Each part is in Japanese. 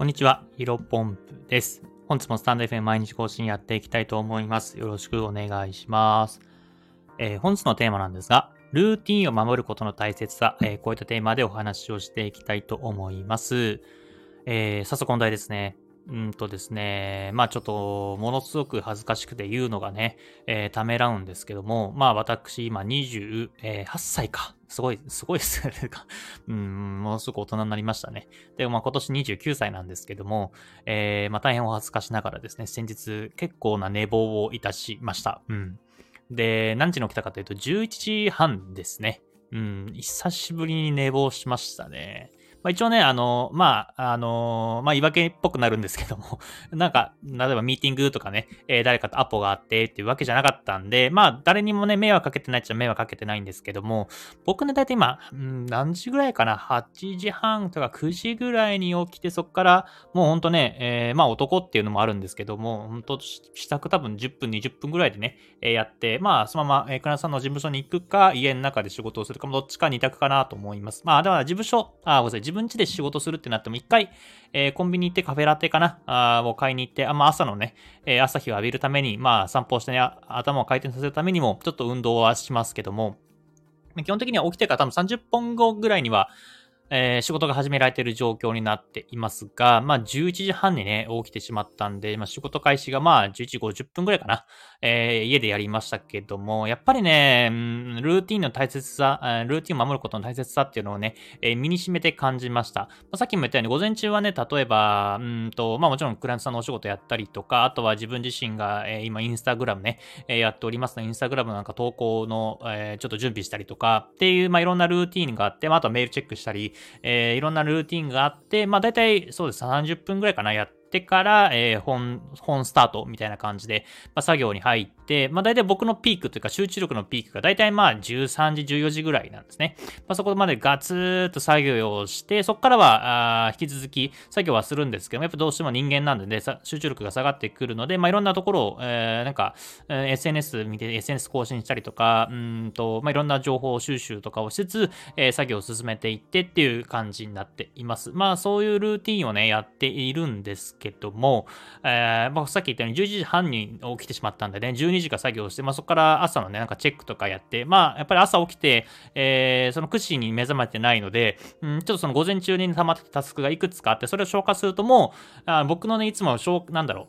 こんにちは、ヒロポンプです。本日もスタンド FM 毎日更新やっていきたいと思います。よろしくお願いします。えー、本日のテーマなんですが、ルーティンを守ることの大切さ、えー、こういったテーマでお話をしていきたいと思います。えー、早速問題ですね。うんとですね、まあちょっと、ものすごく恥ずかしくて言うのがね、えー、ためらうんですけども、まあ私、今28歳か。すごい、すごいですね。うん、ものすごく大人になりましたね。で、まあ今年29歳なんですけども、えー、まあ大変お恥ずかしながらですね、先日結構な寝坊をいたしました。うん。で、何時に起きたかというと11時半ですね。うん、久しぶりに寝坊しましたね。まあ、一応ね、あの、まあ、あの、まあ、言い訳っぽくなるんですけども、なんか、例えばミーティングとかね、えー、誰かとアポがあってっていうわけじゃなかったんで、まあ、誰にもね、迷惑かけてないっちゃ迷惑かけてないんですけども、僕ね、だいたい今、ん、何時ぐらいかな ?8 時半とか9時ぐらいに起きて、そっから、もうほんとね、えー、まあ、男っていうのもあるんですけども、本当支度多分10分、20分ぐらいでね、えー、やって、まあ、そのまま、えー、倉さんの事務所に行くか、家の中で仕事をするかも、どっちか二択かなと思います。まあ、だから事務所、あ、ごめんなさい、自分家で仕事するってなっても、一回、えー、コンビニ行ってカフェラテかな？あを買いに行って、あまあ、朝のね、えー、朝日を浴びるために、まあ、散歩してね、頭を回転させるためにも、ちょっと運動はしますけども、基本的には起きてから多分30分後ぐらいには、えー、仕事が始められている状況になっていますが、まあ、11時半にね、起きてしまったんで、まあ、仕事開始がまあ、11時50分ぐらいかな、えー、家でやりましたけども、やっぱりね、ルーティンの大切さ、ルーティンを守ることの大切さっていうのをね、えー、身に染めて感じました。まあ、さっきも言ったように、午前中はね、例えば、うんと、まあ、もちろんクラントさんのお仕事やったりとか、あとは自分自身が、えー、今、インスタグラムね、えー、やっておりますのインスタグラムなんか投稿の、えー、ちょっと準備したりとか、っていう、まあ、いろんなルーティンがあって、まあ、あとはメールチェックしたり、えー、いろんなルーティンがあって、まあ大体そうです、30分ぐらいかな、やってから、えー、本、本スタートみたいな感じで、まあ、作業に入って、まあ、大体僕のピークというか集中力のピークが大体まあ13時、14時ぐらいなんですね。まあ、そこまでガツーっと作業をして、そこからは、あ引き続き作業はするんですけども、やっぱどうしても人間なんでね、集中力が下がってくるので、まあ、いろんなところを、えー、なんか、えー、SNS 見て、SNS 更新したりとか、うんと、まあ、いろんな情報収集とかをしつつ、えー、作業を進めていってっていう感じになっています。まあ、そういうルーティンをね、やっているんですけども、えー、まあ、さっき言ったように11時半に起きてしまったんでね、12時から作業して、まあ、そこから朝のね、なんかチェックとかやって、まあ、やっぱり朝起きて、えー、その9時に目覚めてないので、うん、ちょっとその午前中に溜まってたタスクがいくつかあって、それを消化するともう、あ僕のね、いつも、なんだろ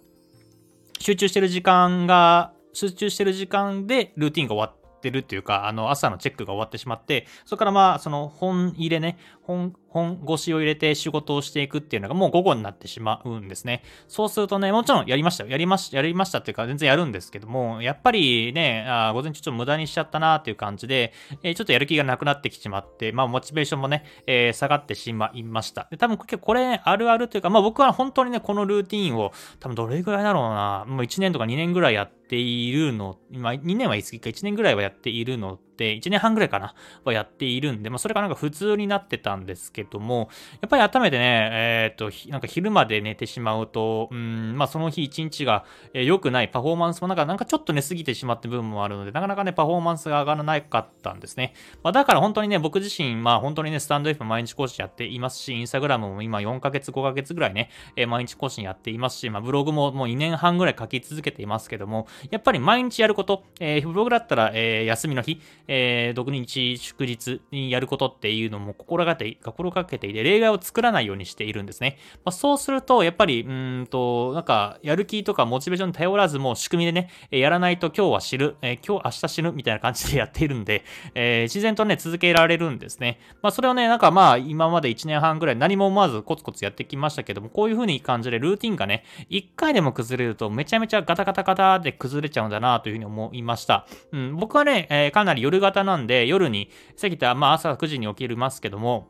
う、集中してる時間が、集中してる時間でルーティンが終わって、てるっていうか、あの、朝のチェックが終わってしまって、そこからまあ、その本入れね、本、本腰を入れて仕事をしていくっていうのがもう午後になってしまうんですね。そうするとね、もちろんやりましたよ。やりまし、やりましたっていうか全然やるんですけども、やっぱりね、あ午前中ちょっと無駄にしちゃったなっていう感じで、えー、ちょっとやる気がなくなってきてしまって、まあモチベーションもね、えー、下がってしまいました。で多分これ、あるあるというか、まあ僕は本当にね、このルーティンを多分どれぐらいだろうな、もう1年とか2年ぐらいやっているの、今2年は言い過ぎか1年ぐらいはやっているので、1年半ぐらいかな、はやっているんで、まあそれがなんか普通になってたんですけども、やっぱり改めてね、えっ、ー、と、なんか昼まで寝てしまうと、うん、まあその日一日が良、くないパフォーマンスもなんか、なんかちょっと寝すぎてしまった部分もあるので、なかなかね、パフォーマンスが上がらなかったんですね。まあだから本当にね、僕自身、まあ本当にね、スタンド F 毎日更新やっていますし、インスタグラムも今4ヶ月、5ヶ月ぐらいね、えー、毎日更新やっていますし、まあブログももう2年半ぐらい書き続けていますけども、やっぱり毎日やること、えー、ブログだったら、えー、休みの日、えー、独日祝日にやることっていうのも心がけて、心がけていて、例外を作らないようにしているんですね。まあ、そうすると、やっぱり、うんと、なんか、やる気とかモチベーションに頼らず、もう仕組みでね、やらないと今日は死ぬ、えー、今日、明日死ぬみたいな感じでやっているんで、えー、自然とね、続けられるんですね。まあ、それをね、なんかまあ、今まで1年半ぐらい何も思わずコツコツやってきましたけども、こういう風に感じでルーティンがね、1回でも崩れるとめちゃめちゃガタガタガタで崩れちゃうんだなという風に思いました。うん、僕はね、えー、かなり夜方なんで、夜に、さっき言った、まあ朝9時に起きるますけども、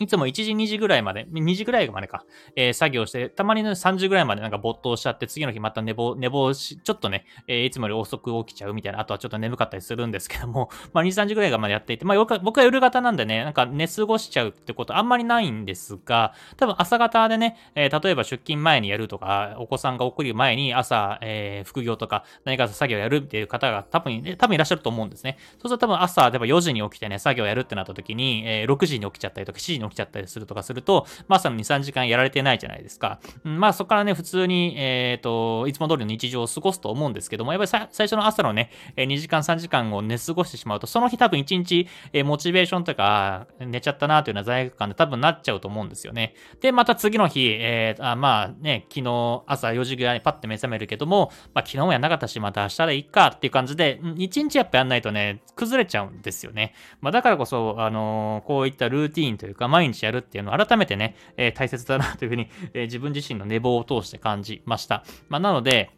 いつも1時、2時ぐらいまで、2時ぐらいまでか、えー、作業して、たまにね、3時ぐらいまでなんか没頭しちゃって、次の日また寝坊、寝坊し、ちょっとね、えー、いつもより遅く起きちゃうみたいな、あとはちょっと眠かったりするんですけども、まあ2、3時ぐらいまでやっていて、まあ僕は夜型なんでね、なんか寝過ごしちゃうってことあんまりないんですが、多分朝方でね、えー、例えば出勤前にやるとか、お子さんが送る前に朝、えー、副業とか何か作業やるっていう方が多分、多分いらっしゃると思うんですね。そうすると多分朝、例えば4時に起きてね、作業やるってなった時に、えー、6時に起きちゃったりとか、7時に起きちゃったりするとかすると、まあ朝の2、3時間やられてないじゃないですか。まあそこからね、普通に、えっ、ー、と、いつも通りの日常を過ごすと思うんですけども、やっぱり最初の朝のね、2時間、3時間を寝過ごしてしまうと、その日多分1日、えモチベーションとか、寝ちゃったなというような罪悪感で多分なっちゃうと思うんですよね。で、また次の日、えー、あまあね、昨日朝4時ぐらいにパッて目覚めるけども、まあ昨日もやんなかったし、また明日でいいかっていう感じで、1日やっぱやんないとね、崩れちゃうんですよね。まあだからこそ、あのー、こういったルーティーンというか、毎日やるっていうのを改めてね、えー、大切だなというふうに、えー、自分自身の寝坊を通して感じました。まあなので、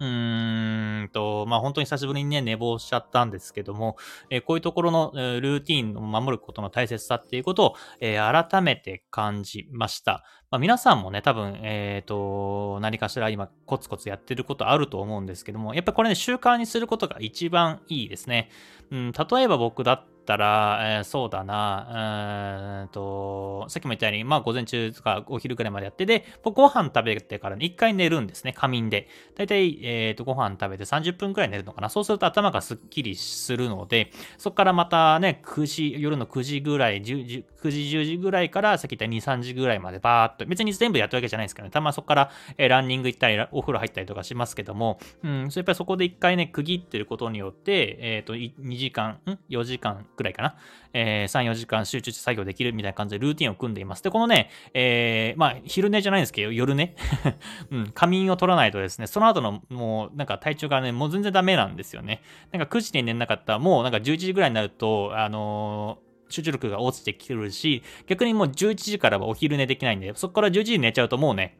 うーんと、まあ本当に久しぶりにね、寝坊しちゃったんですけども、えー、こういうところの、え、ルーティンを守ることの大切さっていうことを、えー、改めて感じました。まあ、皆さんもね、多分、えっ、と、何かしら今コツコツやってることあると思うんですけども、やっぱりこれね、習慣にすることが一番いいですね。うん、例えば僕だったら、えー、そうだな、うんと、さっきも言ったように、まあ午前中とかお昼ぐらいまでやってで、ご飯食べてからね、一回寝るんですね、仮眠で。だいたい、えっ、ー、と、ご飯食べて分くらい寝るのかな？そうすると頭がすっきりするので、そこからまたね、9時、夜の9時ぐらい、10 9時、10時ぐらいから、さっき言った2、3時ぐらいまでバーっと、別に全部やったわけじゃないですけどね、たまそこから、えランニング行ったり、お風呂入ったりとかしますけども、うん、そやっぱりそこで一回ね、区切ってることによって、えっ、ー、と、2時間、ん ?4 時間くらいかな？えー、3、4時間集中して作業できるみたいな感じでルーティンを組んでいます。で、このね、えー、まあ、昼寝じゃないんですけど、夜ね、うん、仮眠を取らないとですね、その後のもう、なんか体調がね、もう全然ダメなんですよね。なんか9時に寝なかったら、もうなんか11時ぐらいになると、あのー集中力が落ちてきてるし、逆にもう11時からはお昼寝できないんで、そこから11時に寝ちゃうともうね、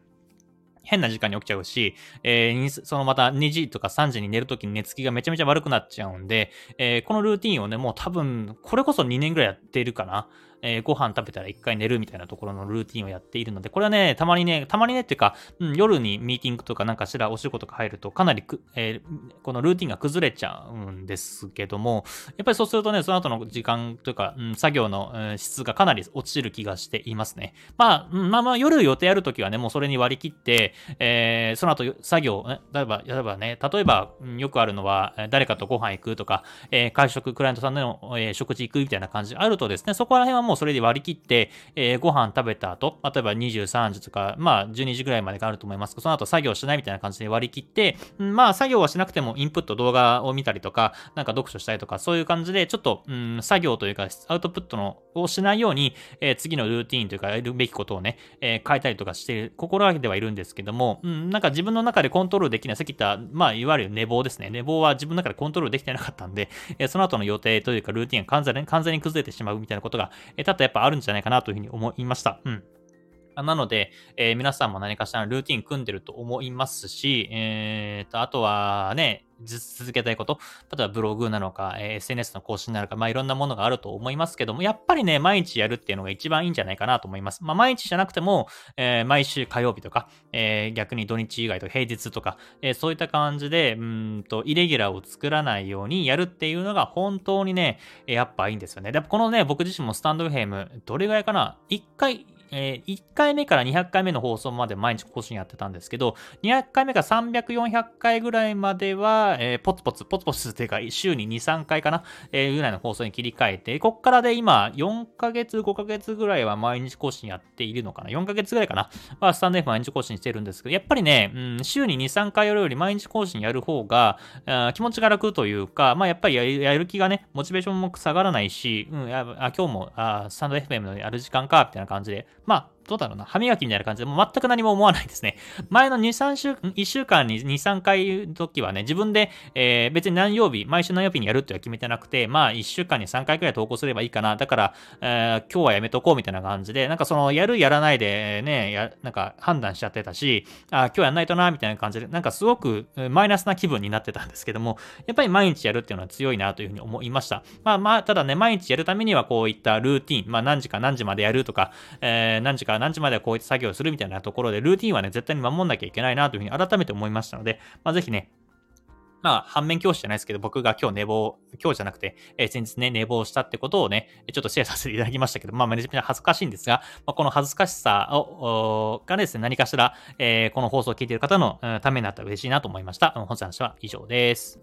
変な時間に起きちゃうし、えー、そのまた2時とか3時に寝るときに寝つきがめちゃめちゃ悪くなっちゃうんで、えー、このルーティンをね、もう多分、これこそ2年ぐらいやっているかな。えー、ご飯食べたら一回寝るみたいなところのルーティンをやっているので、これはね、たまにね、たまにねっていうか、うん、夜にミーティングとかなんかしらお仕事が入ると、かなりくえー、このルーティンが崩れちゃうんですけども、やっぱりそうするとね、その後の時間というか、うん、作業の、うん、質がかなり落ちる気がしていますね。まあ、うん、まあまあ、夜予定あるときはね、もうそれに割り切って、えー、その後作業、例えば、例えばね、例えば、よくあるのは、誰かとご飯行くとか、えー、会食、クライアントさんの、えー、食事行くみたいな感じあるとですね、そこら辺はもうもうそれで割り切って、えー、ご飯食べた後、例えば23時とか、まあ12時ぐらいまでがあると思いますけど、その後作業しないみたいな感じで割り切って、まあ作業はしなくてもインプット動画を見たりとか、なんか読書したりとか、そういう感じで、ちょっと、うん、作業というか、アウトプットのをしないように、えー、次のルーティーンというか、やるべきことをね、えー、変えたりとかしてる、心がけてはいるんですけども、うん、なんか自分の中でコントロールできない、さっき言った、まあ、いわゆる寝坊ですね。寝坊は自分の中でコントロールできてなかったんで、えー、その後の予定というか、ルーティンが完全に完全に崩れてしまうみたいなことが、え、ただやっぱあるんじゃないかなというふうに思いました。うん。なので、えー、皆さんも何かしらのルーティン組んでると思いますし、えー、と、あとはね、続けたいこと、例えばブログなのか、え、SNS の更新なのか、まあいろんなものがあると思いますけども、やっぱりね、毎日やるっていうのが一番いいんじゃないかなと思います。まあ毎日じゃなくても、えー、毎週火曜日とか、えー、逆に土日以外と平日とか、えそういった感じで、うんと、イレギュラーを作らないようにやるっていうのが本当にね、やっぱいいんですよね。でこのね、僕自身もスタンドフェーム、どれぐらいかな ?1 回、えー、1回目から200回目の放送まで毎日更新やってたんですけど、200回目から300、400回ぐらいまでは、えー、ポツポツ、ポツポツっていうか、週に2、3回かな、えー、ぐらいの放送に切り替えて、こっからで今、4ヶ月、5ヶ月ぐらいは毎日更新やっているのかな ?4 ヶ月ぐらいかな？は、スタンド F 毎日更新してるんですけど、やっぱりね、うん、週に2、3回やるより毎日更新やる方が、あ気持ちが楽というか、まあやっぱりやる気がね、モチベーションも下がらないし、うん、あ今日もあスタンド FM のやる時間か、みたいな感じで、まあ、どうだろうな、歯磨きみたいな感じで、もう全く何も思わないですね。前の2、3週、1週間に2、3回時はね、自分で、えー、別に何曜日、毎週何曜日にやるっては決めてなくて、まあ1週間に3回くらい投稿すればいいかな。だから、えー、今日はやめとこうみたいな感じで、なんかその、やるやらないでね、や、なんか判断しちゃってたし、あ今日やんないとな、みたいな感じで、なんかすごくマイナスな気分になってたんですけども、やっぱり毎日やるっていうのは強いなというふうに思いました。まあまあ、ただね、毎日やるためにはこういったルーティン、まあ何時か何時までやるとか、えー、何時か何時まではこういった作作業するみたいなところで、ルーティンはね、絶対に守んなきゃいけないなというふうに改めて思いましたので、まあ、ぜひね、まあ、反面教師じゃないですけど、僕が今日寝坊、今日じゃなくて、えー、先日ね、寝坊したってことをね、ちょっとシェアさせていただきましたけど、まあ、めちゃめちゃ恥ずかしいんですが、まあ、この恥ずかしさを、がですね、何かしら、えー、この放送を聞いている方のためになったら嬉しいなと思いました。本日の話は以上です。